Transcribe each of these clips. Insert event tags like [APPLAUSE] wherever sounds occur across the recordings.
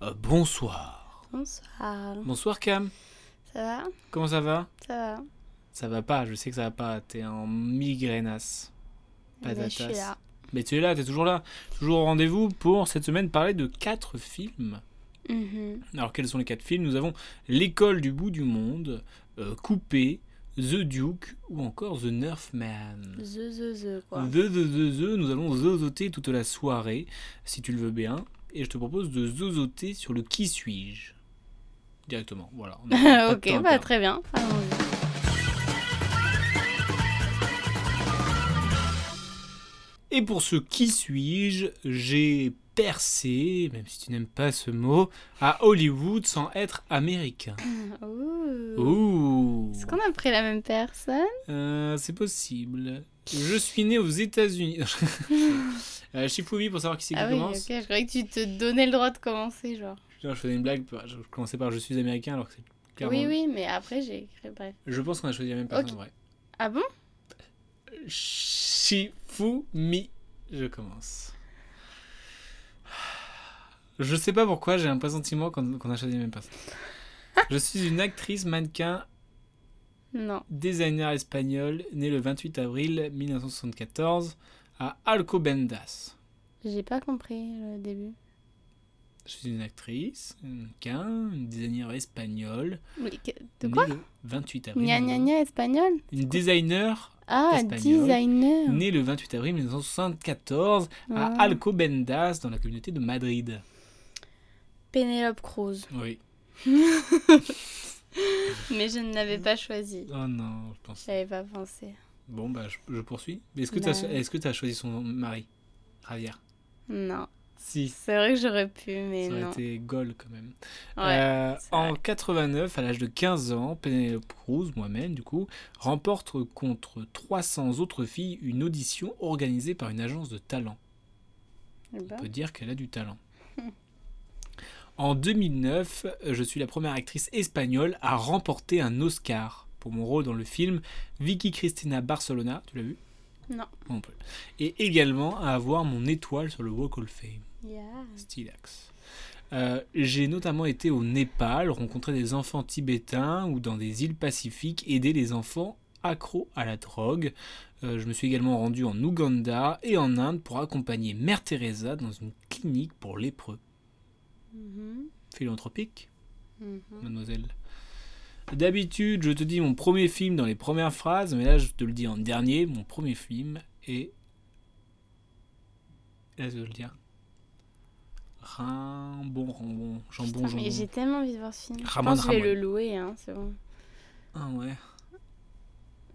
Euh, bonsoir. Bonsoir. Bonsoir Cam. Ça va? Comment ça va? Ça va. Ça va pas, je sais que ça va pas. T'es en migraineasse. Mais je suis là. Mais tu es là, t'es toujours là. Toujours au rendez-vous pour cette semaine parler de quatre films. Mhm. Alors quels sont les quatre films? Nous avons L'école du bout du monde, euh, Coupé, The Duke ou encore The Nerfman. The, the, the, quoi. The, the, the, the, nous allons zozoter toute la soirée, si tu le veux bien. Et je te propose de zozoter sur le qui suis-je Directement, voilà. [LAUGHS] Ok, bah très bien. Allons-y. Et pour ce qui suis-je, j'ai percé, même si tu n'aimes pas ce mot, à Hollywood sans être américain. [COUGHS] Ouh. Ouh Est-ce qu'on a pris la même personne? Euh, c'est possible. Je suis né aux États-Unis. [LAUGHS] euh, Shifumi pour savoir qui c'est qui Ah oui, ok, commence. je croyais que tu te donnais le droit de commencer, genre. Genre, je faisais une blague, je commençais par je suis américain alors que c'est clairement. Oui, oui, mais après j'ai écrit bref. Je pense qu'on a choisi la même personne Ok. en vrai. Ah bon? Shifumi, je commence. Je sais pas pourquoi, j'ai un pressentiment qu'on a choisi la même personne. [LAUGHS] je suis une actrice mannequin Non. designer espagnol né le 28 avril 1974 à Alcobendas. J'ai pas compris le début. Je suis une actrice, mannequin, une designer espagnole. De quoi le 28 avril. Gna gna gna espagnol Une designer Ah, designer. née le 28 avril 1974 à Ah. Alcobendas dans la communauté de Madrid. Pénélope Cruz. Oui. [LAUGHS] [LAUGHS] Mais je ne l'avais pas choisi. Oh non, je pense. J'avais pas pensé. Bon, bah, je, je poursuis. Est-ce que tu as, Bah. as choisi son mari Javier? Non. Si. C'est vrai que j'aurais pu, mais Ça aurait non. été Gaulle quand même. Ouais. Euh, en vrai. 89, à l'âge de 15 ans, Penelope Cruz, moi-même du coup, remporte contre 300 autres filles une audition organisée par une agence de talent. Eh ben. On peut dire qu'elle a du talent. En 2009, je suis la première actrice espagnole à remporter un Oscar pour mon rôle dans le film Vicky Cristina Barcelona. Tu l'as vu? Non. Non plus. Et également à avoir mon étoile sur le Walk of Fame. Yeah. Stylax. Euh, J'ai notamment été au Népal, rencontrer des enfants tibétains ou dans des îles pacifiques, aider les enfants accros à la drogue. Euh, je me suis également rendu en Ouganda et en Inde pour accompagner Mère Teresa dans une clinique pour lépreux. Mhm. Philanthropique, Mhm. mademoiselle. D'habitude, je te dis mon premier film dans les premières phrases, mais là, je te le dis en dernier. Mon premier film est. Là, je vais le dire. Rambon, Rambon, jambon, Putain, mais j'ai tellement envie de voir ce film. Je Ramon, pense que je vais le louer, hein, c'est bon. Ah ouais.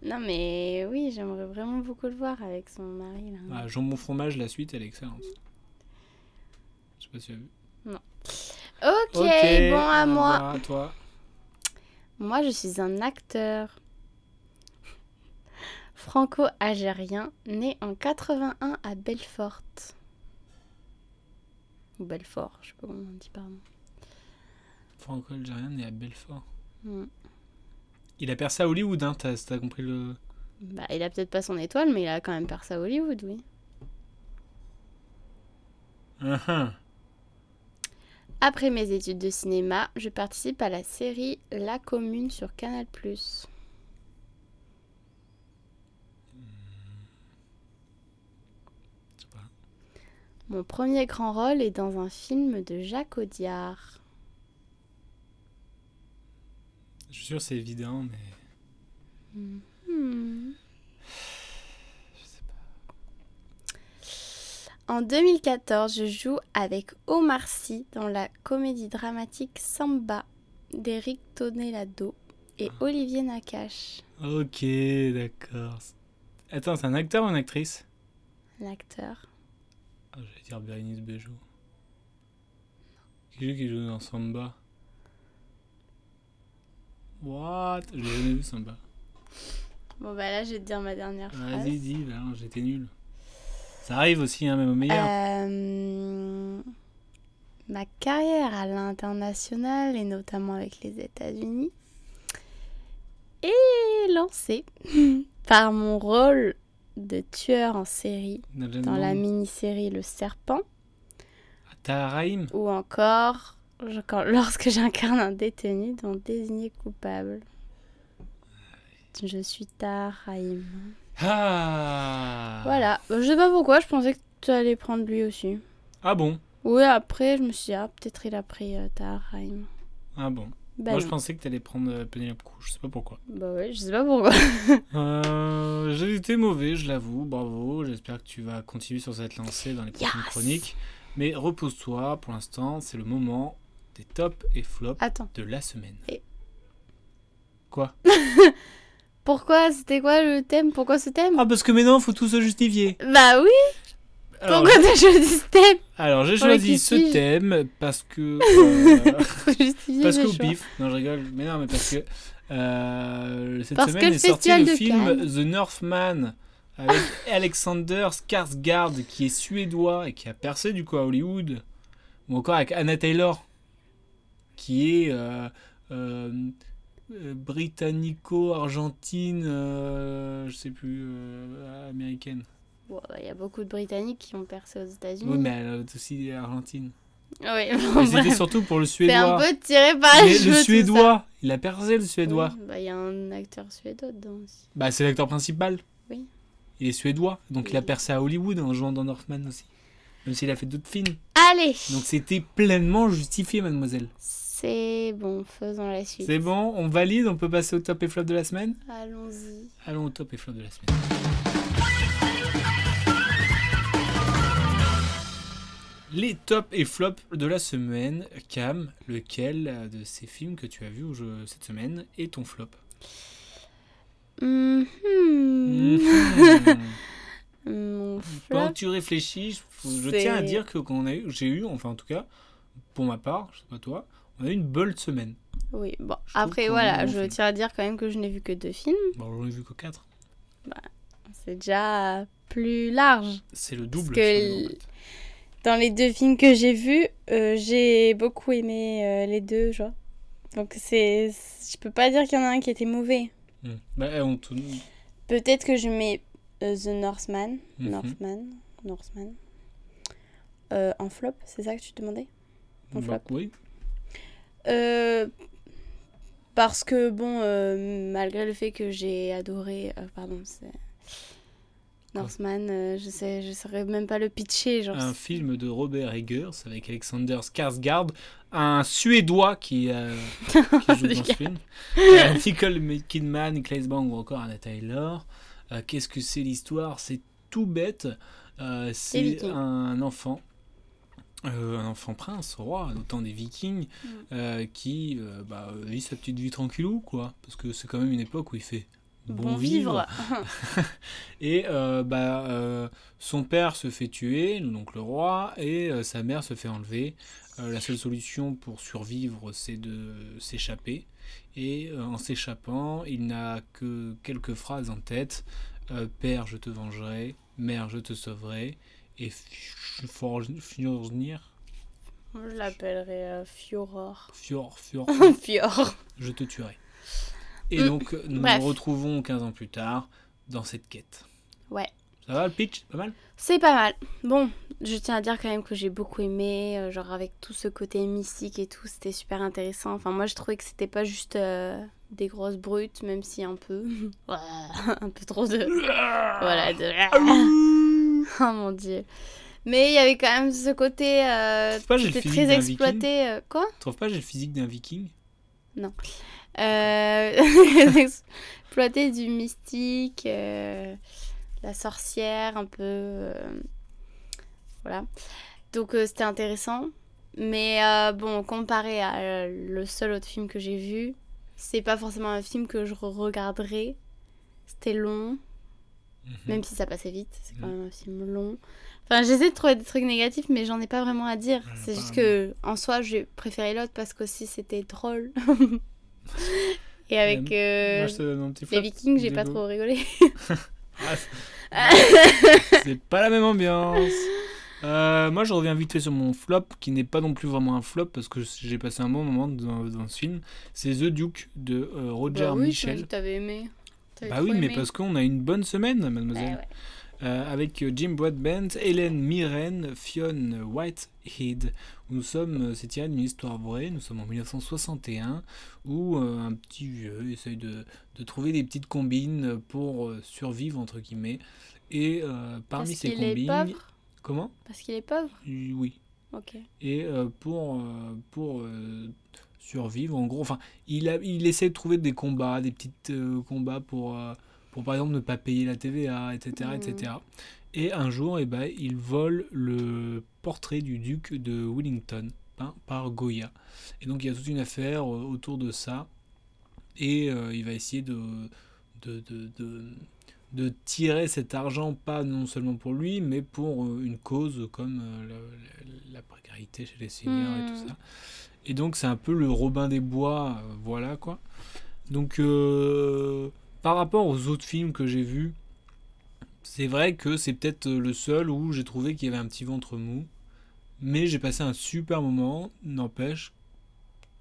Non, mais oui, j'aimerais vraiment beaucoup le voir avec son mari. Là. Ah, jambon fromage, la suite, elle est excellente. Je sais pas si tu as vu. Ok, bon à moi. à toi. Moi, je suis un acteur franco-algérien né en 81 à Belfort. Ou Belfort, je sais pas comment on dit, pardon. Franco-algérien né à Belfort. Hmm. Il a percé à Hollywood, hein, t'as t'as compris le. Bah, il a peut-être pas son étoile, mais il a quand même percé à Hollywood, oui. Ah, ah. Après mes études de cinéma, je participe à la série La Commune sur Canal+. Mon premier grand rôle est dans un film de Jacques Audiard. Je suis sûr que c'est évident, mais. Hmm. Je sais pas. En 2014, je joue avec Omar Sy dans la comédie dramatique Samba d'Éric Tonelado et Olivier Nakache, Ok, d'accord. Attends, c'est un acteur ou une actrice? L'acteur. Ah, J'allais dire Bérénice Bejo. Qui c'est qui joue dans Samba? What? J'ai jamais vu Samba. Bon, bah là, je vais te dire ma dernière phrase. Vas-y, dis, j'étais nul. Ça arrive aussi, hein, même au meilleur. Euh, ma carrière à l'international et notamment avec les États-Unis est lancée [LAUGHS] par mon rôle de tueur en série dans la mini-série Le Serpent Taharaim ou encore je- quand- lorsque j'incarne un détenu dont désigné coupable. Je suis Taharaim. Ah Voilà, Bah, je sais pas pourquoi, je pensais que tu allais prendre lui aussi. Ah bon? Oui, après, je me suis dit, ah, peut-être il a pris euh, Taharaim. Ah bon. Bah, Moi, je pensais que t'allais prendre euh, Penelope Cruz, je sais pas pourquoi. Bah ouais, je sais pas pourquoi. [LAUGHS] Euh, j'ai été mauvais, je l'avoue, bravo. J'espère que tu vas continuer sur cette lancée dans les prochaines Yes. chroniques. Mais repose-toi, pour l'instant, c'est le moment des tops et flops Attends, de la semaine. Et- Quoi? [LAUGHS] pourquoi? C'était quoi le thème? Pourquoi ce thème? Ah, parce que maintenant, faut tout se justifier. Bah oui, Alors, pourquoi t'as choisi ce thème? Alors, j'ai choisi ce thème parce que. [LAUGHS] euh, parce qu'au pif. Non, je rigole. Mais non, mais parce que. euh, cette Parce semaine est sorti le de film Cannes. The Northman avec [LAUGHS] Alexander Skarsgård qui est suédois et qui a percé du coup à Hollywood. Ou encore avec Anna Taylor qui est euh, euh, britannico-argentine, euh, je sais plus, euh, américaine. Bon, bah, Il y a beaucoup de Britanniques qui ont percé aux États-Unis. Oui, mais elle est aussi argentine. Oui, [LAUGHS] Mais bon, c'était surtout pour le C'est un suédois. peu tiré par les cheveux. le suédois, il a percé le suédois. Oui, bah, Il y a un acteur suédois dedans aussi. Bah, c'est l'acteur principal. Oui. Il est suédois, donc il a Oui. percé à Hollywood en jouant dans Northman aussi. Même s'il a fait d'autres films. Allez Donc c'était pleinement justifié, mademoiselle. C'est bon, faisons la suite. C'est bon, on valide, on peut passer au top et flop de la semaine? Allons-y. Allons au top et flop de la semaine. Les tops et flops de la semaine. Cam, lequel de ces films que tu as vus cette semaine est ton flop? Mhm. Mhm. [LAUGHS] Mon flop. que tu réfléchis, je, tiens à dire que qu'on a eu, j'ai eu, enfin en tout cas, pour ma part, je sais pas toi, on a eu une bonne semaine. Oui, bon. Je Après, voilà, je tiens à dire quand même que je n'ai vu que deux films. Bon, j'en ai vu que 4. C'est déjà plus large. C'est le double. que en l- fait. Dans les deux films que j'ai vus, euh, j'ai beaucoup aimé euh, les deux, genre. Donc c'est... Je peux pas dire qu'il y en a un qui était mauvais. Hmm. Bah, eh, on te- Peut-être que je mets euh, The Northman. Mhm. Northman. Northman. En flop, c'est ça que tu demandais? Mon bah, flop? oui. Euh, parce que, bon, euh, malgré le fait que j'ai adoré. euh, pardon, c'est. Northman, je sais, je saurais même pas le pitcher. Genre, Un film de Robert Eggers avec Alexander Skarsgård, un Suédois qui, qui joue dans ce film. Nicole Kidman, Claes Bang ou encore Anna Taylor. Qu'est-ce que c'est l'histoire? C'est tout bête. C'est un enfant. Euh, un enfant prince, roi, au temps des vikings, Mm. euh, qui euh, bah, vit sa petite vie tranquillou, quoi. Parce que c'est quand même une époque où il fait bon, bon vivre. vivre. [LAUGHS] [LAUGHS] Et bah, son père se fait tuer, donc le roi, et sa mère se fait enlever. La seule solution pour survivre, c'est de s'échapper. Et en s'échappant, il n'a que quelques phrases en tête. Père, je te vengerai. Mère, je te sauverai. Et Fjornir, Je l'appellerais euh, Fioror. Fjord, Fjord, [LAUGHS] Fior. je te tuerai. Et Mm. donc, nous Bref. nous retrouvons 15 ans plus tard dans cette quête. Ouais. Ça va le pitch? Pas mal? C'est pas mal. Bon, je tiens à dire quand même que j'ai beaucoup aimé, euh, genre avec tout ce côté mystique et tout, c'était super intéressant. Enfin, moi je trouvais que c'était pas juste euh, des grosses brutes, même si un peu. [LAUGHS] un peu trop de. [LAUGHS] voilà, de. [LAUGHS] oh mon dieu. Mais il y avait quand même ce côté. Euh, pas, j'ai le très exploité. euh, quoi? Tu trouves pas j'ai le physique d'un viking? Euh, [LAUGHS] exploiter du mystique, euh, la sorcière, un peu. voilà. Donc c'était intéressant. Mais bon, comparé à le seul autre film que j'ai vu, c'est pas forcément un film que je regarderai. C'était long. Mhm. Même si ça passait vite, c'est quand Mhm. même un film long. Enfin, j'essaie de trouver des trucs négatifs, mais j'en ai pas vraiment à dire. C'est juste que, en soi, j'ai préféré l'autre parce qu'aussi c'était drôle. [LAUGHS] Et avec Euh, Moi, les. Vikings, j'ai pas trop rigolé. Ah, [LAUGHS] [LAUGHS] c'est pas la même ambiance. Euh, moi, je reviens vite fait sur mon flop, qui n'est pas non plus vraiment un flop, parce que j'ai passé un bon moment dans, dans ce film. C'est The Duke de euh, Roger bah oui, Michel. que t'avais aimé. Bah oui, mais parce qu'on a une bonne semaine, mademoiselle. ouais. Euh, avec euh, Jim Broadbent, Hélène Mirren, Fionn Whitehead. Nous sommes, euh, c'est tiré d'une histoire vraie, nous sommes en 1961, où euh, un petit vieux essaye de, de trouver des petites combines pour euh, survivre, entre guillemets. Et euh, parmi Parce ces qu'il est combines... pauvre? Comment? Parce qu'il est pauvre? Euh, Oui. Ok. Et euh, pour, euh, pour euh, survivre, en gros, enfin, il, a, il essaie de trouver des combats, des petits combats pour, euh, pour, par exemple, ne pas payer la TVA, etc. Mhm. etc. Et un jour, eh ben, il vole le portrait du duc de Wellington, peint par Goya. Et donc, il y a toute une affaire euh, autour de ça. Et euh, il va essayer de, de, de, de, de tirer cet argent, pas non seulement pour lui, mais pour euh, une cause comme euh, la, la- la précarité chez les seniors et tout Mhm. ça. Et donc, c'est un peu le Robin des Bois, euh, voilà quoi. Donc, euh, par rapport aux autres films que j'ai vus, c'est vrai que c'est peut-être euh, le seul où j'ai trouvé qu'il y avait un petit ventre mou. Mais j'ai passé un super moment, n'empêche,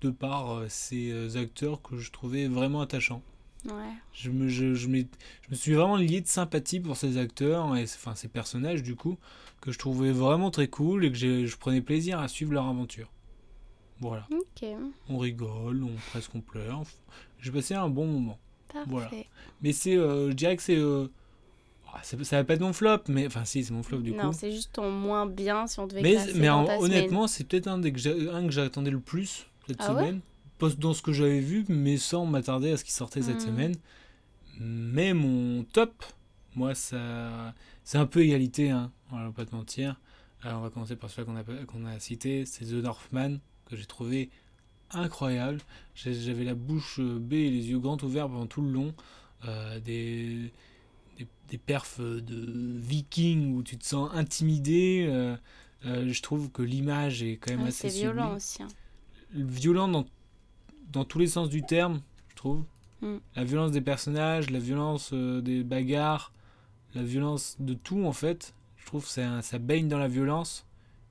de par ces acteurs que je trouvais vraiment attachants. Ouais. Je me, je, je je me suis vraiment lié de sympathie pour ces acteurs, et enfin ces personnages du coup, que je trouvais vraiment très cool et que je prenais plaisir à suivre leur aventure. Voilà, on rigole, on presque on pleure. J'ai passé un bon moment. Parfait. Voilà. Mais c'est, euh, je dirais que c'est, euh, ah, ça va pas être mon flop, mais enfin si c'est mon flop du non, coup. c'est juste ton moins bien si on devait Mais, mais en- honnêtement, c'est peut-être un, des que j'a- un que j'attendais le plus cette Ah ouais semaine. Pas dans ce que j'avais vu, mais sans m'attarder à ce qui sortait cette Hmm. semaine. Mais mon top, moi, ça, c'est un peu égalité, hein, on va pas te mentir. Alors, on va commencer par celui qu'on a, qu'on a cité, c'est The Northman, que j'ai trouvé incroyable. J'avais la bouche euh, bée et les yeux grands ouverts pendant tout le long. Euh, des, des, des perfs de vikings où tu te sens intimidé. euh, euh, je trouve que l'image est quand même. Ouais, assez c'est violent sublime. aussi. hein. Violent dans, dans tous les sens du terme, je trouve. Mm. La violence des personnages, la violence euh, des bagarres, la violence de tout en fait. Je trouve que ça, ça baigne dans la violence.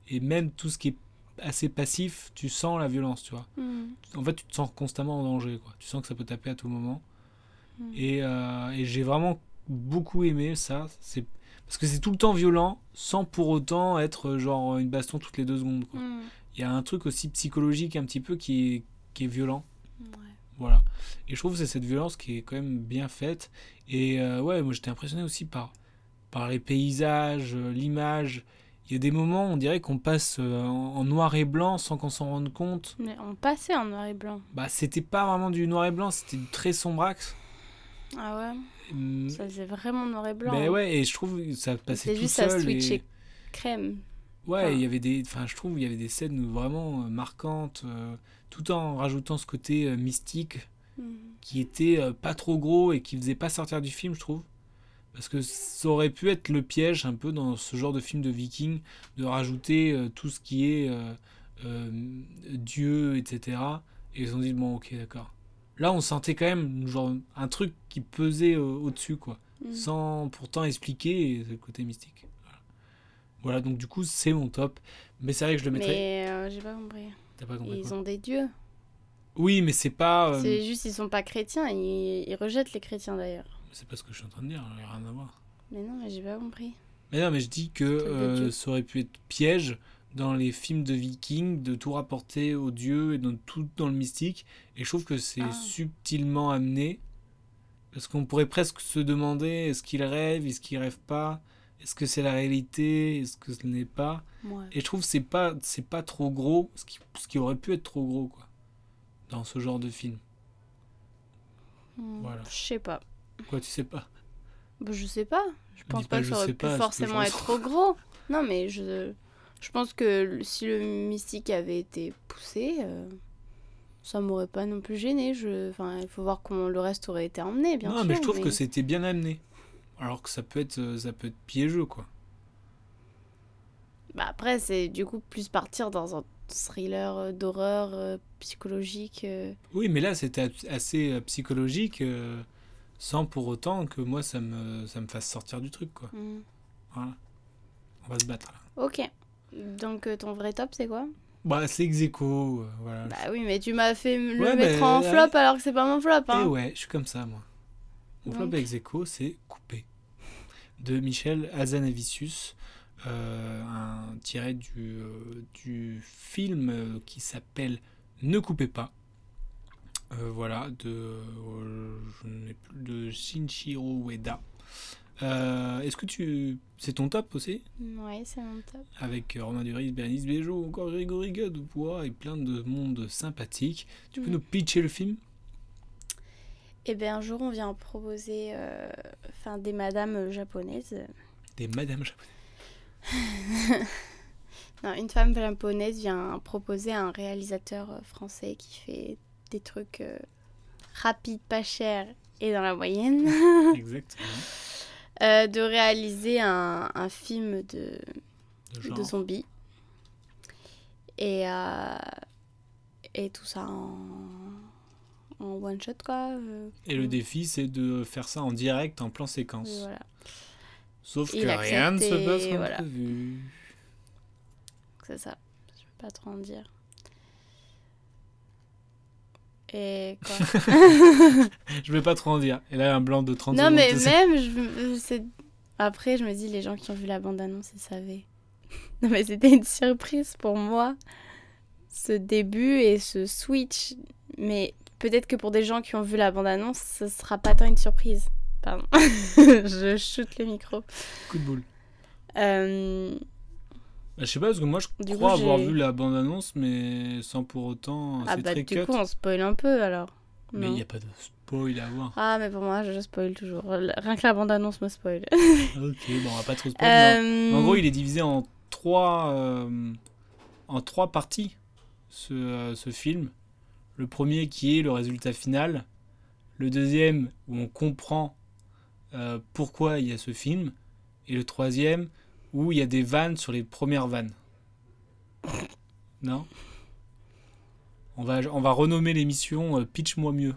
Et même tout ce qui est assez passif, tu sens la violence, tu vois. Hmm. En fait, tu te sens constamment en danger, quoi. Tu sens que ça peut taper à tout moment. Mm. Et, euh, et j'ai vraiment beaucoup aimé ça. C'est parce que c'est tout le temps violent, sans pour autant être euh, genre une baston toutes les deux secondes. Hmm. Il y a un truc aussi psychologique un petit peu qui est, qui est violent. Ouais. Voilà. Et je trouve que c'est cette violence qui est quand même bien faite. Et euh, ouais, moi j'étais impressionné aussi par, par les paysages, l'image. Il y a des moments, on dirait qu'on passe euh, en, noir et blanc sans qu'on s'en rende compte. Mais on passait en noir et blanc. Bah, c'était pas vraiment du noir et blanc, c'était du très sombrax. Ah ouais Hum, Ça faisait vraiment noir et blanc. Ben hein. ouais, et je trouve que ça passait tout juste à seul. switcher et... crème. Ouais, Enfin. il y avait des, enfin, je trouve il y avait des scènes vraiment euh, marquantes, euh, tout en rajoutant ce côté euh, mystique Hmm. qui était euh, pas trop gros et qui faisait pas sortir du film, je trouve. Parce que ça aurait pu être le piège un peu dans ce genre de film de viking, de rajouter euh, tout ce qui est euh, euh, Dieu, etc. Et ils se sont dit, bon, ok, d'accord. Là, on sentait quand même genre, un truc qui pesait euh, au-dessus, quoi. Hmm. Sans pourtant expliquer, le côté mystique. Voilà. Voilà, donc du coup, c'est mon top. Mais c'est vrai que je le mettrais. Mais euh, j'ai pas compris. T'as pas compris Ils quoi ont des dieux. Oui, mais c'est pas. euh, C'est juste ils sont pas chrétiens. Ils, ils rejettent les chrétiens d'ailleurs. C'est pas ce que je suis en train de dire, il n'y a rien à voir. Mais non, mais j'ai pas compris. Mais non, mais je dis que euh, ça aurait pu être piège dans les films de vikings de tout rapporter aux dieux et dans tout dans le mystique. Et je trouve que c'est Ah. subtilement amené. Parce qu'on pourrait presque se demander est-ce qu'il rêve, est-ce qu'il rêve pas, est-ce que c'est la réalité, est-ce que ce n'est pas? Ouais. Et je trouve que c'est pas c'est pas trop gros, ce qui, ce qui aurait pu être trop gros quoi, dans ce genre de film. Hmm, Voilà. Je sais pas. Quoi, tu sais pas? Bah, je sais pas. Je pense Dis pas, pas que ça aurait pu pas, forcément être trop gros. Non, mais je, je pense que si le mystique avait été poussé, euh, ça m'aurait pas non plus gêné. Je... Enfin, il faut voir comment le reste aurait été emmené, bien non, sûr. mais je trouve que c'était bien amené. alors que ça peut être, euh, ça peut être piégeux, quoi. Bah après, c'est du coup plus partir dans un thriller euh, d'horreur euh, psychologique. euh. Oui, mais là, c'était assez psychologique, euh, sans pour autant que moi, ça me, ça me fasse sortir du truc, quoi. Hmm. Voilà. On va se battre, là. Ok. Donc euh, ton vrai top, c'est quoi? Bah, c'est ex aequo, euh, voilà. Bah oui, mais tu m'as fait le Ouais, mettre en flop alors que c'est pas mon flop. Et Hein. ouais, je suis comme ça, moi. Mon flop Donc. ex aequo, c'est Coupé, de Michel Hazanavicius, euh, un tiré du, euh, du film qui s'appelle Ne coupez pas. Euh, voilà, de, euh, je n'ai plus- de Shinjiro Ueda. Euh, Est-ce que tu. C'est ton top aussi? Ouais, c'est mon top. Avec Romain Duris, Bernice Bejo, encore Grégory Gadebois et plein de monde sympathique. Tu peux Mhm. nous pitcher le film? Et bien un jour, on vient proposer euh, enfin, des madames japonaises. Des Madame Japonais. [LAUGHS] Non, une femme japonaise vient proposer à un réalisateur français qui fait des trucs euh, rapides, pas chers et dans la moyenne, [LAUGHS] Exactement. euh, de réaliser un, un film de, De zombies. Et, euh, et tout ça en, en one shot, quoi. Et le défi, c'est de faire ça en direct, en plan séquence. voilà. Sauf Il que rien ne se passe comme voilà. prévu. C'est ça. Je peux pas trop en dire. Et quoi [LAUGHS] Je vais pas trop en dire. Et là, un blanc de 30 Non, secondes. mais même, je, c'est- après, je me dis, les gens qui ont vu la bande-annonce, ils savaient. [LAUGHS] Non, mais c'était une surprise pour moi, ce début et ce switch. Mais peut-être que pour des gens qui ont vu la bande-annonce, ce sera pas tant une surprise. Pardon. [LAUGHS] je shoot le micro. Coup de boule. Euh, je sais pas, parce que moi, je Du crois coup, avoir vu la bande-annonce, mais sans pour autant. Ah bah très du cut. coup, on spoil un peu alors. Mais il n'y a pas de spoil à voir. Ah, mais pour moi, je spoil toujours. Rien que la bande-annonce me spoil. [LAUGHS] [LAUGHS] ok, bon, on va pas trop spoil. mais Euh, En gros, il est divisé en trois, euh, en trois parties, ce, euh, ce film. Le premier qui est le résultat final. Le deuxième où on comprend pourquoi il y a ce film. Et le troisième où il y a des vannes sur les premières vannes. Non? On va, on va renommer l'émission euh, Pitch-moi mieux.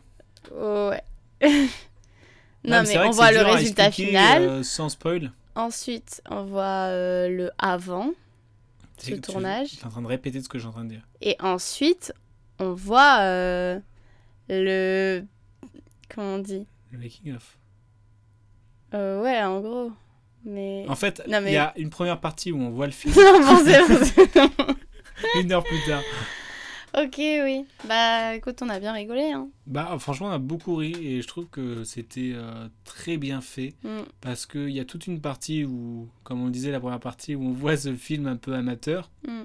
Ouais. Non, mais on voit le résultat expliquer, final. euh, sans spoil. Ensuite, on voit euh, le avant. C'est Ce tu- tournage. Tu es en train de répéter ce que j'ai en train de dire. Et ensuite, on voit le. Comment on dit? Le making of. Euh, Ouais, en gros. Mais. En fait, il mais- y a une première partie où on voit le film [LAUGHS] Non, bon, [LAUGHS] une heure plus tard. ok, oui. Bah écoute, on a bien rigolé. Hein. Bah, franchement, on a beaucoup ri et je trouve que c'était euh, très bien fait Mm. parce qu'il y a toute une partie où, comme on disait, la première partie où on voit ce film un peu amateur Mm.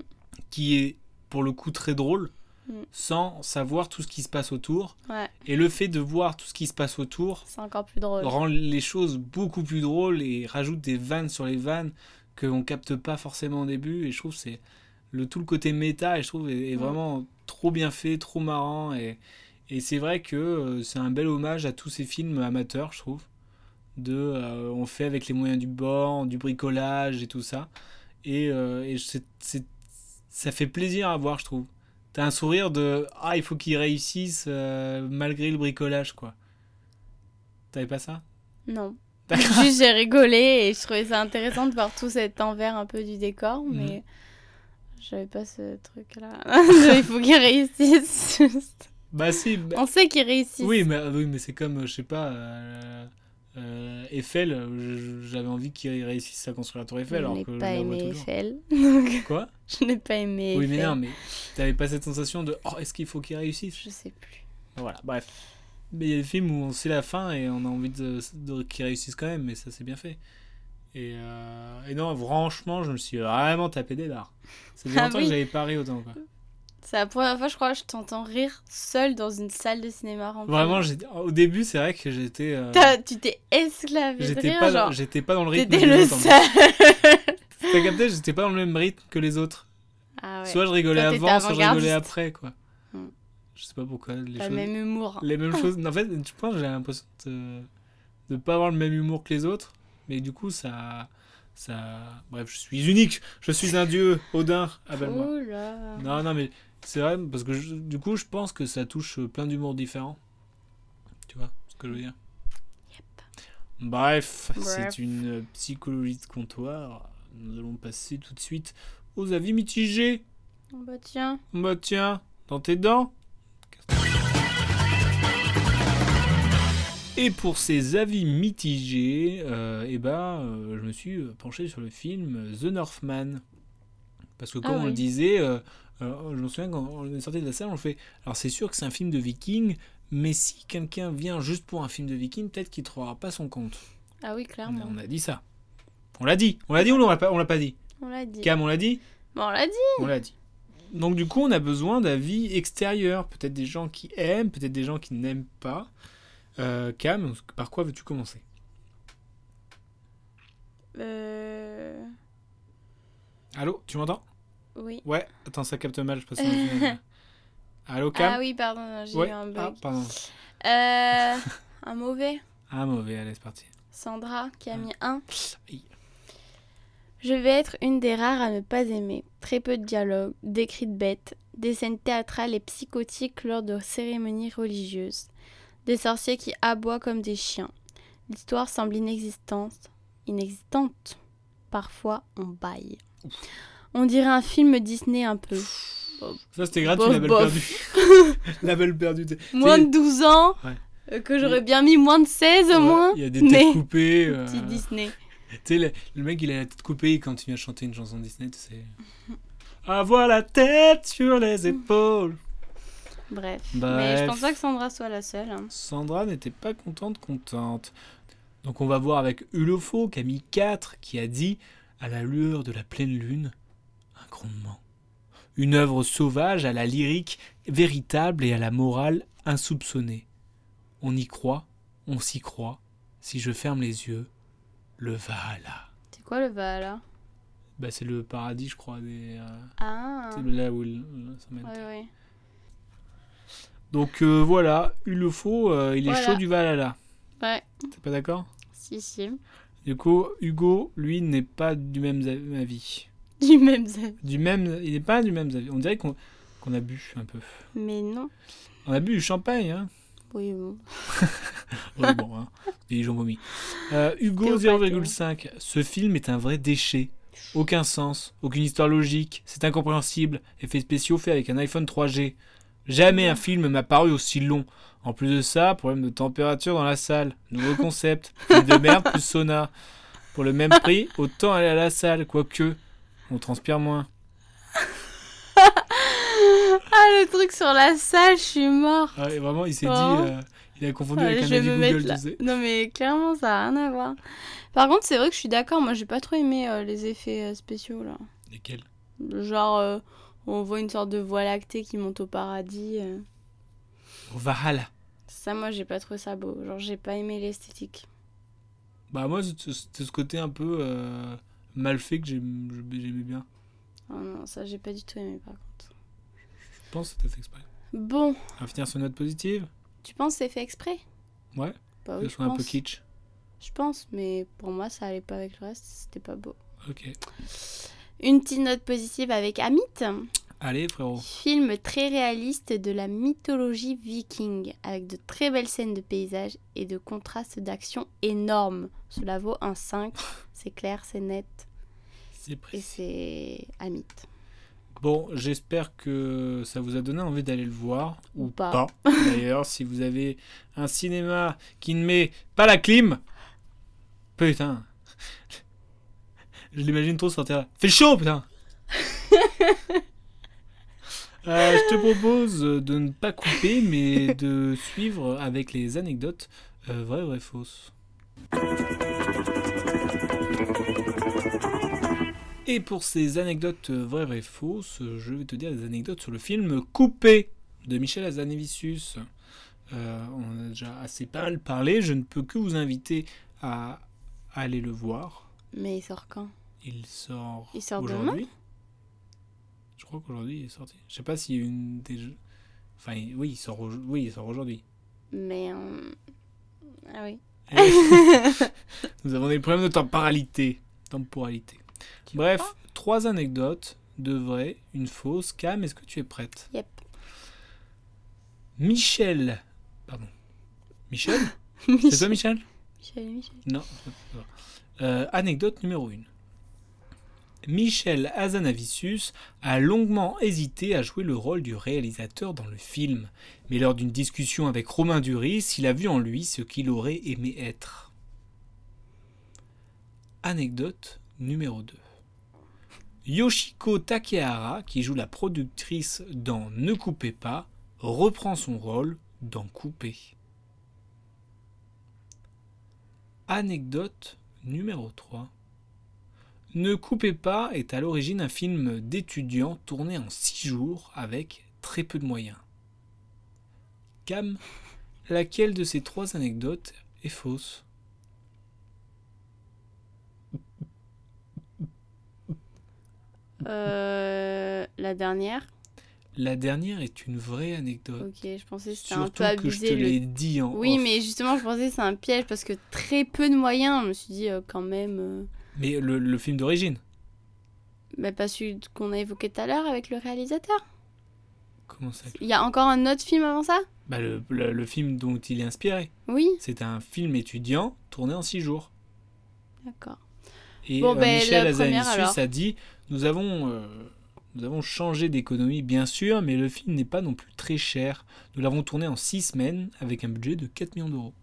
qui est pour le coup très drôle Mm. sans savoir tout ce qui se passe autour. Ouais, Et le fait de voir tout ce qui se passe autour c'est encore plus drôle. rend les choses beaucoup plus drôles et rajoute des vannes sur les vannes qu'on capte pas forcément au début et je trouve que c'est le tout le côté méta et je trouve est, est Mm. vraiment trop bien fait trop marrant et, et c'est vrai que euh, c'est un bel hommage à tous ces films amateurs je trouve de euh, on fait avec les moyens du bord du bricolage et tout ça et, euh, et c'est- ça fait plaisir à voir je trouve t'as un sourire de ah il faut qu'ils réussissent euh, malgré le bricolage quoi t'avais pas ça? Non. Juste, j'ai rigolé et je trouvais ça intéressant de voir tout cet envers un peu du décor, Mhm. mais j'avais pas ce truc-là. [LAUGHS] Il faut qu'ils réussissent. Bah si, bah- On sait qu'ils réussissent. oui, mais, oui, mais c'est comme, euh, je sais pas, euh, euh, Eiffel, euh, j'avais envie qu'il réussisse à construire la tour Eiffel. je alors n'ai que pas aimé. Eiffel. Donc, [LAUGHS] Quoi? [LAUGHS] Je n'ai pas aimé Oui, mais Eiffel. non, mais t'avais pas cette sensation de oh, est-ce qu'il faut qu'il réussisse? Je sais plus. Voilà, bref. Mais il y a des films où on sait la fin et on a envie de, de qu'ils réussissent quand même, mais ça c'est bien fait. Et, euh, et non, franchement, je me suis vraiment tapé des barres. Ça fait Ah longtemps oui. que j'avais pas ri autant. Quoi. C'est la première fois, je crois, que je t'entends rire seul dans une salle de cinéma remplie. Vraiment, au début, c'est vrai que j'étais. euh, Tu t'es esclavé de J'étais pas, genre. j'étais pas dans le rythme. T'étais le seul. [LAUGHS] T'as capté, j'étais pas dans le même rythme que les autres. Ah ouais. Soit je rigolais Toi, avant, soit je rigolais après, quoi. Hmm. Je sais pas pourquoi. Les, choses... le même humour. les mêmes [LAUGHS] choses. En fait, je pense j'ai l'impression de... de pas avoir le même humour que les autres. Mais du coup, ça. ça... Bref, je suis unique. Je suis un dieu. Odin, appelle-moi. Non, non, mais c'est vrai, parce que je- du coup, je pense que ça touche plein d'humours différents. Tu vois ce que je veux dire? Bref, [LAUGHS] Bref. c'est une psychologie de comptoir. Nous allons passer tout de suite aux avis mitigés. Bah tiens. Bah tiens, dans tes dents. Et pour ces avis mitigés, euh, eh ben, euh, je me suis penché sur le film The Northman. Parce que comme Ah on le disait, euh, euh, je me souviens quand on est sorti de la salle, on fait. Alors c'est sûr que c'est un film de viking, mais si quelqu'un vient juste pour un film de viking, peut-être qu'il ne trouvera pas son compte. Ah oui, clairement. on a dit ça. On l'a dit. On l'a dit ou on l'a pas, on l'a pas dit? On l'a dit. Cam, on l'a dit? Bon, on l'a dit. on l'a dit. Donc du coup, on a besoin d'avis extérieurs. Peut-être des gens qui aiment, peut-être des gens qui n'aiment pas. Euh, Cam, par quoi veux-tu commencer? Euh... Allô, tu m'entends? Oui. Ouais, attends, ça capte mal, je passe. un- [LAUGHS] Allô, Cam Ah oui, pardon, j'ai Ouais. eu un bug. Ah, pardon. Euh, un mauvais. [LAUGHS] Ah, mauvais, allez, c'est parti. Sandra qui a mis un. Je vais être une des rares à ne pas aimer. Très peu de dialogue, d'écrits de bêtes, des scènes théâtrales et psychotiques lors de cérémonies religieuses, des sorciers qui aboient comme des chiens. L'histoire semble inexistante, inexistante. Parfois, on baille. On dirait un film Disney un peu. Ça, c'était gratuit, Bof, la belle bof. perdue. la [LAUGHS] belle perdue. Tu sais, Moins de 12 ans, Ouais. euh, que j'aurais bien mis moins de 16 au moins. Il y a des têtes mais coupées. [LAUGHS] euh, petit Disney. Tu sais, le, le mec, il a la tête coupée il vient chanter une chanson Disney, tu sais. Avoir la tête sur les épaules. Bref. Bref. Mais je pense pas que Sandra soit la seule. hein. Sandra n'était pas contente, contente. Donc on va voir avec Ulofo qui a mis 4, qui a dit À la lueur de la pleine lune, un grondement. Une œuvre sauvage à la lyrique véritable et à la morale insoupçonnée. On y croit, on s'y croit. Si je ferme les yeux, le Valhalla. C'est quoi le Valhalla? Bah, c'est le paradis, je crois. Des, euh, Ah. c'est là où il- ça mène. Ouais, ouais. Donc euh, voilà, Ulofo, euh, il est chaud du Valhalla. Ouais. T'es pas d'accord? Si, si. Du coup, Hugo, lui, n'est pas du même avis. [LAUGHS] Du même avis. Du même, il n'est pas du même avis. On dirait qu'on qu'on a bu un peu. Mais non. On a bu du champagne, hein. Oui, bon. [LAUGHS] Ouais, bon, hein. Des gens vomis. Euh, Hugo C'était au 0,5. Ce film est un vrai déchet. Aucun sens, aucune histoire logique, c'est incompréhensible. Effets spéciaux faits avec un iPhone 3G. Jamais un film m'a paru aussi long. En plus de ça, problème de température dans la salle. Nouveau concept. Film de merde plus sauna. Pour le même prix, autant aller à la salle, quoique on transpire moins. [LAUGHS] Ah, le truc sur la salle, je suis mort. Ah, et vraiment, il s'est Oh. dit, euh, il a confondu Allez, avec je un vais avis Google, tu sais. Non, mais clairement, ça a rien à voir. Par contre, c'est vrai que je suis d'accord. Moi, j'ai pas trop aimé euh, les effets euh, spéciaux là. Lesquels? Genre, on voit une sorte de voie lactée qui monte au paradis. Au Valhalla. Ça, moi, j'ai pas trouvé ça beau. Genre, j'ai pas aimé l'esthétique. Bah moi c'était c'était ce côté un peu mal fait que j'aimais bien. Oh non, ça, j'ai pas du tout aimé par contre. Je pense que c'était fait exprès. Bon, On va finir sur une note positive. tu penses que c'est fait exprès? Ouais. Bah oui, je soit un peu pense. kitsch. Je pense, mais pour moi, ça allait pas avec le reste. C'était pas beau. Ok. Une petite note positive avec Amit. Allez frérot. Film très réaliste de la mythologie viking, avec de très belles scènes de paysages et de contrastes d'action énormes. Cela vaut un 5, [LAUGHS] c'est clair, c'est net, C'est et précis. c'est Amit. Bon, j'espère que ça vous a donné envie d'aller le voir. Ou Ou pas. pas. [LAUGHS] D'ailleurs, si vous avez un cinéma qui ne met pas la clim. Putain. Je l'imagine trop sortir là. Fait chaud, putain [LAUGHS] Euh, je te propose de ne pas couper, mais de suivre avec les anecdotes euh, vraies, vraies, fausses. Et pour ces anecdotes vraies, vraies, fausses, je vais te dire des anecdotes sur le film Coupé de Michel Hazanavicius. Euh, on en a déjà assez pas mal parlé, je ne peux que vous inviter à aller le voir. Mais il sort quand? Il sort, Il sort demain? aujourd'hui. Je crois qu'aujourd'hui il est sorti. Je sais pas s'il y a une des. Enfin, oui, il sort, au- oui, il sort aujourd'hui. Mais. euh, Ah oui. [LAUGHS] Nous avons des problèmes de temporalité. Temporalité. Bref, trois anecdotes, deux vraies, une fausse. Cam, est-ce que tu es prête? Yep. Michel. Pardon. Michel? [LAUGHS] C'est Michel, toi, Michel? Michel, Michel. Non. Euh, anecdote numéro 1. Michel Hazanavicius a longuement hésité à jouer le rôle du réalisateur dans le film, mais lors d'une discussion avec Romain Duris, il a vu en lui ce qu'il aurait aimé être. Anecdote numéro 2. Yoshiko Takehara, qui joue la productrice dans Ne coupez pas, reprend son rôle dans Couper. Anecdote numéro 3. Ne coupez pas est à l'origine un film d'étudiants tourné en 6 jours avec très peu de moyens. Cam, laquelle de ces trois anecdotes est fausse? Euh, la dernière. La dernière est une vraie anecdote. Ok, je pensais que c'était un Surtout peu que je te abusé. le- l'ai dit en Oui, off. mais justement, je pensais que c'est un piège parce que très peu de moyens. Je me suis dit, euh, quand même. euh, Mais le, le film d'origine bah, pas celui qu'on a évoqué tout à l'heure avec le réalisateur. Comment ça Il y a encore un autre film avant ça? Bah, le, le- le film dont il est inspiré. Oui, C'est un film étudiant tourné en 6 jours. d'accord. Et Bon, euh, ben, Michel la première, Hazanavicius alors. a dit nous avons, euh, nous avons changé d'économie, bien sûr, mais le film n'est pas non plus très cher. Nous l'avons tourné en 6 semaines avec un budget de 4 millions d'euros.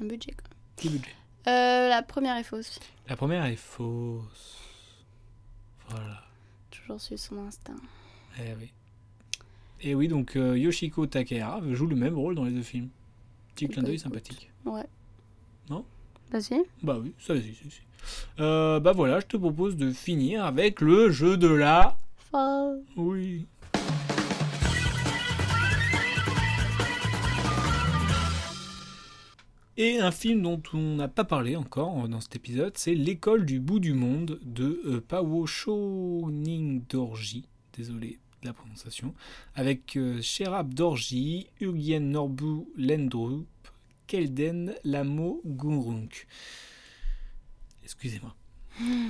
Un budget, quoi. Petit budget. Euh, la première est fausse. La première est fausse. Voilà. Toujours suivre son instinct. Eh oui. Et oui, donc euh, Yoshiko Takehara joue le même rôle dans les deux films. Petit clin Bah, d'œil sympathique. Ouais. Non? Vas-y. Bah oui, ça si, si, si. Euh, bah voilà, je te propose de finir avec le jeu de la... Faux. Oui. Et un film dont on n'a pas parlé encore dans cet épisode, c'est L'école du bout du monde de euh, Pawo Shoning Dorji. Désolé de la prononciation. Avec euh, Sherab Dorji, Urgyen Norbu Lendrup, Kelden Lamo Gurunk. Excusez-moi.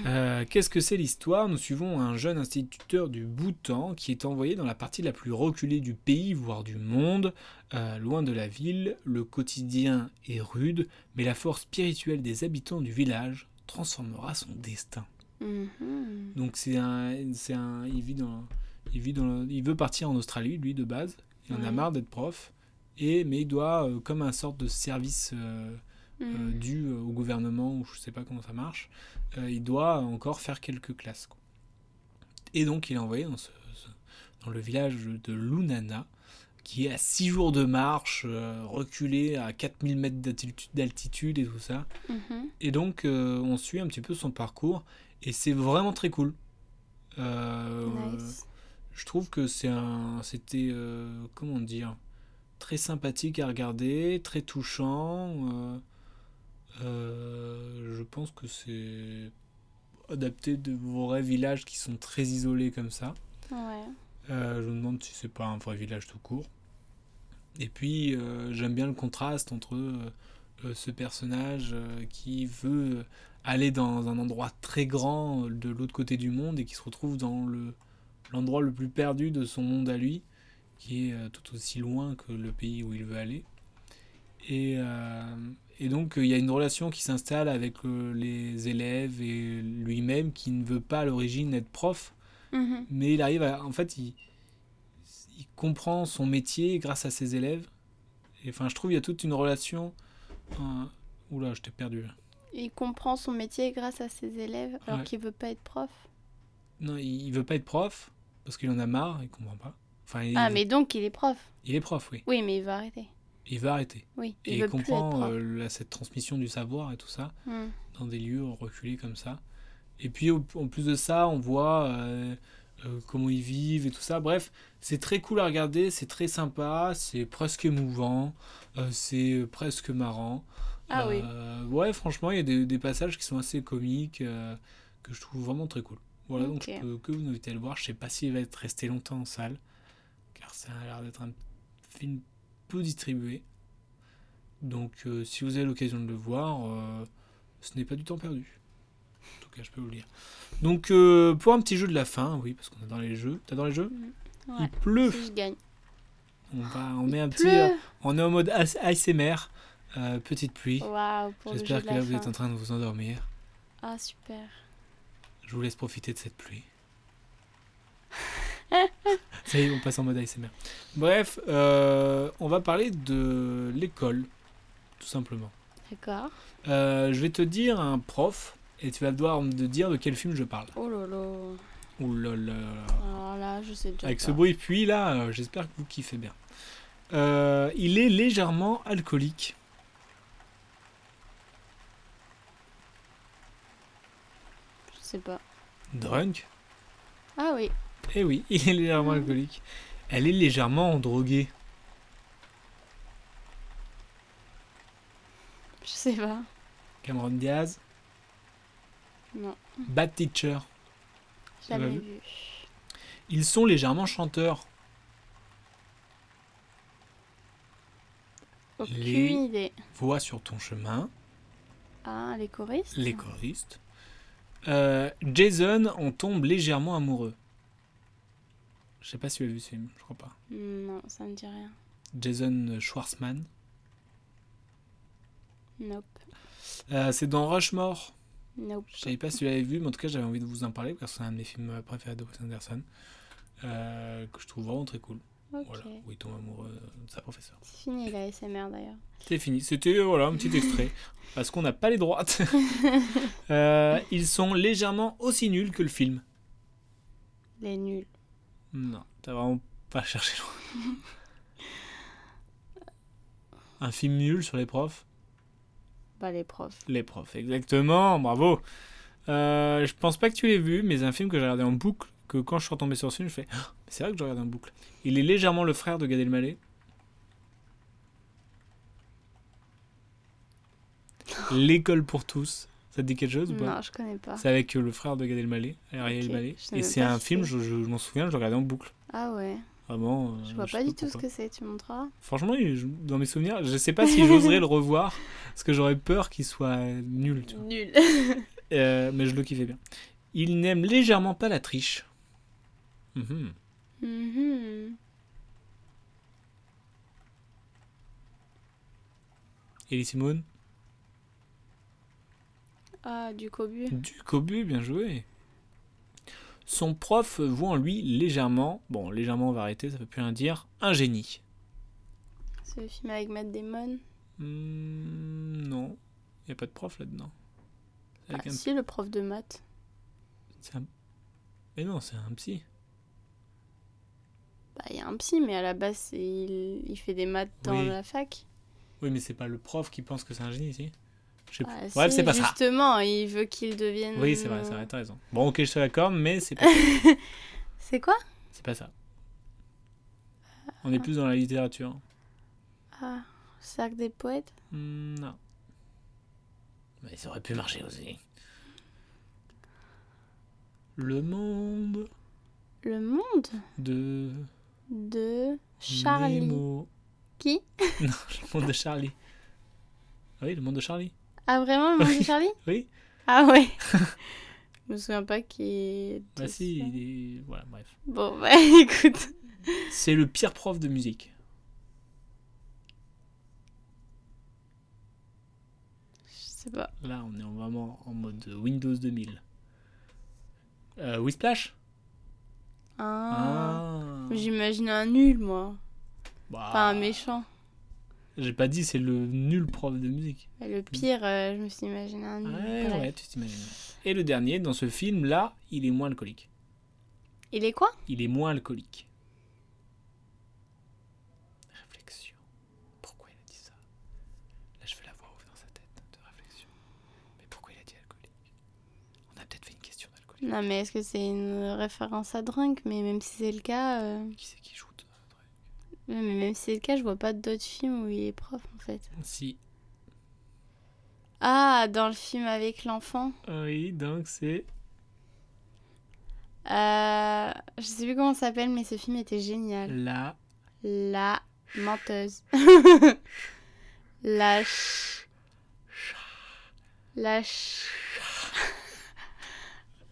Euh, Qu'est-ce que c'est l'histoire? Nous suivons un jeune instituteur du Bhoutan qui est envoyé dans la partie la plus reculée du pays, voire du monde, euh, loin de la ville. Le quotidien est rude, mais la force spirituelle des habitants du village transformera son destin. Mhm. Donc c'est un, un, il vit dans, il vit dans, il veut partir en Australie lui de base. Il en a marre d'être prof, et mais il doit euh, comme un sorte de service euh, Mhm. dû euh, au gouvernement ou je sais pas comment ça marche, euh, il doit encore faire quelques classes. quoi. Et donc il est envoyé dans, ce- ce- dans le village de Lunana, qui est à 6 jours de marche, euh, reculé à 4000 mètres d'altitu- d'altitude et tout ça. Mhm. Et donc euh, on suit un petit peu son parcours, et c'est vraiment très cool. Euh, Nice. je trouve que c'est un c'était comment dire très sympathique à regarder très touchant euh, je pense que c'est adapté de vrais villages qui sont très isolés comme ça Ouais. Euh, je me demande si c'est pas un vrai village tout court et puis euh, j'aime bien le contraste entre ce personnage qui veut aller dans un endroit très grand de l'autre côté du monde et qui se retrouve dans le l'endroit le plus perdu de son monde à lui, qui est tout aussi loin que le pays où il veut aller. Et, euh, et donc euh, il y a une relation qui s'installe avec euh, les élèves et lui-même qui ne veut pas à l'origine être prof, Mhm. mais il arrive à... En fait, il, il comprend son métier grâce à ses élèves. Et enfin, je trouve qu'il y a toute une relation... euh, Oula, je t'ai perdu. là. Il comprend son métier grâce à ses élèves alors Ouais. qu'il veut pas être prof. Non, il, il veut pas être prof parce qu'il en a marre, il comprend pas. Enfin, il, Ah, mais donc il est prof. il est prof, oui. Oui, mais il va arrêter. Il veut arrêter. Oui, Et il comprend euh, la- cette transmission du savoir et tout ça Hmm. dans des lieux reculés comme ça. Et puis au- en plus de ça, on voit euh, euh, comment ils vivent et tout ça. Bref, c'est très cool à regarder, c'est très sympa, c'est presque émouvant, c'est presque marrant. Ah oui. Ouais, franchement, il y a des, des passages qui sont assez comiques que je trouve vraiment très cool. Voilà, donc je peux que vous inviter à le voir. Je sais pas s'il va être resté longtemps en salle, car ça a l'air d'être un film peu distribué. Donc, euh, si vous avez l'occasion de le voir, euh, ce n'est pas du temps perdu. En tout cas, je peux vous le dire. Donc, euh, pour un petit jeu de la fin, oui, parce qu'on est dans les jeux. T'adores les jeux Ouais. Il pleut. Si je gagne. On, va, on met un petit. on est en mode AS- ASMR. petite pluie. J'espère que là, vous êtes en train de vous endormir. Ah, super. Je vous laisse profiter de cette pluie. [LAUGHS] [LAUGHS] Ça y est, on passe en mode ASMR. Bref, euh, on va parler de l'école, tout simplement. D'accord. Euh, je vais te dire un prof et tu vas devoir me dire de quel film je parle. Oh là là. Ouh là là. Alors là, je sais déjà Avec pas. ce bruit puis là, euh, j'espère que vous kiffez bien. Euh, il est légèrement alcoolique. Je sais pas. Drunk Ah oui. Eh oui, il est légèrement alcoolique. Elle est légèrement droguée. Je sais pas. Cameron Diaz. Non. Bad Teacher. Jamais vu. vu? Ils sont légèrement chanteurs. Aucune Les- idée. Voix sur ton chemin. Ah, les choristes Les choristes. Euh, Jason en tombe légèrement amoureux. Je sais pas si tu as vu ce film, je crois pas. Non, ça me dit rien. Jason Schwartzman. Nope. Euh, c'est dans Rushmore. Nope. Je savais pas si tu l'avais vu, mais en tout cas j'avais envie de vous en parler parce que c'est un de mes films préférés de Wes Anderson. euh, que je trouve vraiment très cool. Ok. Voilà, où il tombe amoureux de sa professeure. C'est fini la SMR d'ailleurs. C'est fini. C'était voilà un petit extrait [LAUGHS] parce qu'on n'a pas les droites. [LAUGHS] Euh, ils sont légèrement aussi nuls que le film. Les nuls. Non, t'as vraiment pas cherché loin. [LAUGHS] Un film nul sur les profs? Bah, les profs. Les profs, exactement, bravo. Euh, je pense pas que tu l'aies vu, mais c'est un film que j'ai regardé en boucle, que quand je suis retombé sur ce film, je fais Ah, c'est vrai que je regarde en boucle. Il est légèrement le frère de Gad Elmaleh. [LAUGHS] L'école pour tous. Ça te dit quelque chose ou pas Non, je connais pas. C'est avec euh, le frère de Gad Elmaleh, Ariel Ok, Elmaleh. je Et c'est un film, je, je m'en souviens, je le regardais en boucle. Ah ouais. Vraiment. Je euh, vois sais pas du tout ce que c'est, tu montreras Franchement, je- dans mes souvenirs, je sais pas si j'oserais le [LAUGHS] revoir, parce que j'aurais peur qu'il soit nul. Tu vois. Nul. [LAUGHS] Euh, mais je le kiffais bien. Il n'aime légèrement pas la triche. Mhm. Mhm. Elie Simone? Ah, du cobu. Du Cobu, bien joué. Son prof voit en lui légèrement, bon, légèrement on va arrêter, ça veut plus rien dire, un génie. C'est le film avec Matt Damon. Hmm, non, il n'y a pas de prof là-dedans. C'est Ah, un- si, le prof de maths. un- Mais non, c'est un psy. Bah, il y a un psy, mais à la base, il... il fait des maths dans Oui. la fac. Oui, mais c'est pas le prof qui pense que c'est un génie, si Je sais Ah, si, c'est pas ça. Justement, il veut qu'il devienne. Oui, c'est vrai, c'est vrai, t'as raison. Bon, ok, je te l'accorde, mais c'est pas, [LAUGHS] C'est quoi? C'est pas ça. On est plus dans la littérature. Ah, cercle des poètes? Hmm, non. Mais ça aurait pu marcher aussi. Le monde Le monde? De de Charlie. Nemo. Qui? [LAUGHS] Non, le monde de Charlie. Ah oui, le monde de Charlie. Ah, vraiment, le monde de Charlie Oui. Ah ouais. [LAUGHS] Je me souviens pas qui. Bah si, il est... Voilà, bref. Bon, bah [LAUGHS] écoute. C'est le pire prof de musique. Je sais pas. Là, on est en- vraiment en mode Windows 2000. Euh, Whisplash Ah. Ah. J'imagine un nul, moi. Bah, Pas un méchant. J'ai pas dit c'est le nul prof de musique. Le pire, euh, je me suis imaginé un nul. Ouais, Bref. ouais, tu t'imagines. Et le dernier, dans ce film-là, il est moins alcoolique. Il est quoi? Il est moins alcoolique. Réflexion. Pourquoi il a dit ça? Là, je fais la voix off dans sa tête de réflexion. Mais pourquoi il a dit alcoolique? On a peut-être fait une question d'alcoolique. Non, mais est-ce que c'est une référence à Drunk? Mais même si c'est le cas. euh, Qui c'est? Ouais, Mais même si c'est le cas, je vois pas d'autres films où il est prof en fait. Si. Ah, dans le film avec l'enfant. Oui, donc c'est. Euh, je sais plus comment ça s'appelle, mais ce film était génial. La. La menteuse. [LAUGHS] La ch... La ch...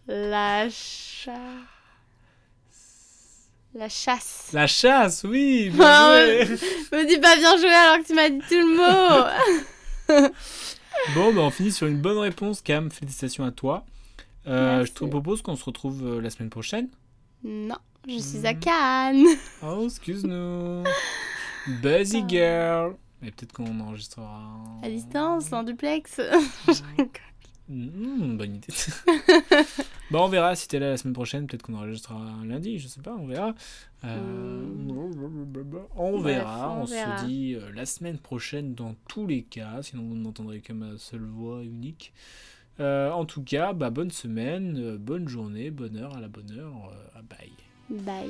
La cha... La chasse. La chasse, oui. [LAUGHS] bien Ah joué. Me dis pas bien joué alors que tu m'as dit tout le mot. [LAUGHS] Bon, bah on finit sur une bonne réponse, Cam. Félicitations à toi. Euh, je te propose qu'on se retrouve euh, la semaine prochaine. non, je suis à Mhm. Cannes. [LAUGHS] Oh, excuse-nous. Busy girl. Mais peut-être qu'on enregistrera. en- À distance, en duplex. Hmm, bonne idée. [LAUGHS] bon, on verra si t'es là la semaine prochaine. Peut-être qu'on enregistrera un lundi, je sais pas, on verra. Euh, On Bref, verra, on, on verra. se dit euh, la semaine prochaine dans tous les cas, sinon vous n'entendrez que ma seule voix unique. Euh, en tout cas, bah, bonne semaine, bonne journée, bonne heure à la bonne heure. bye. Bye.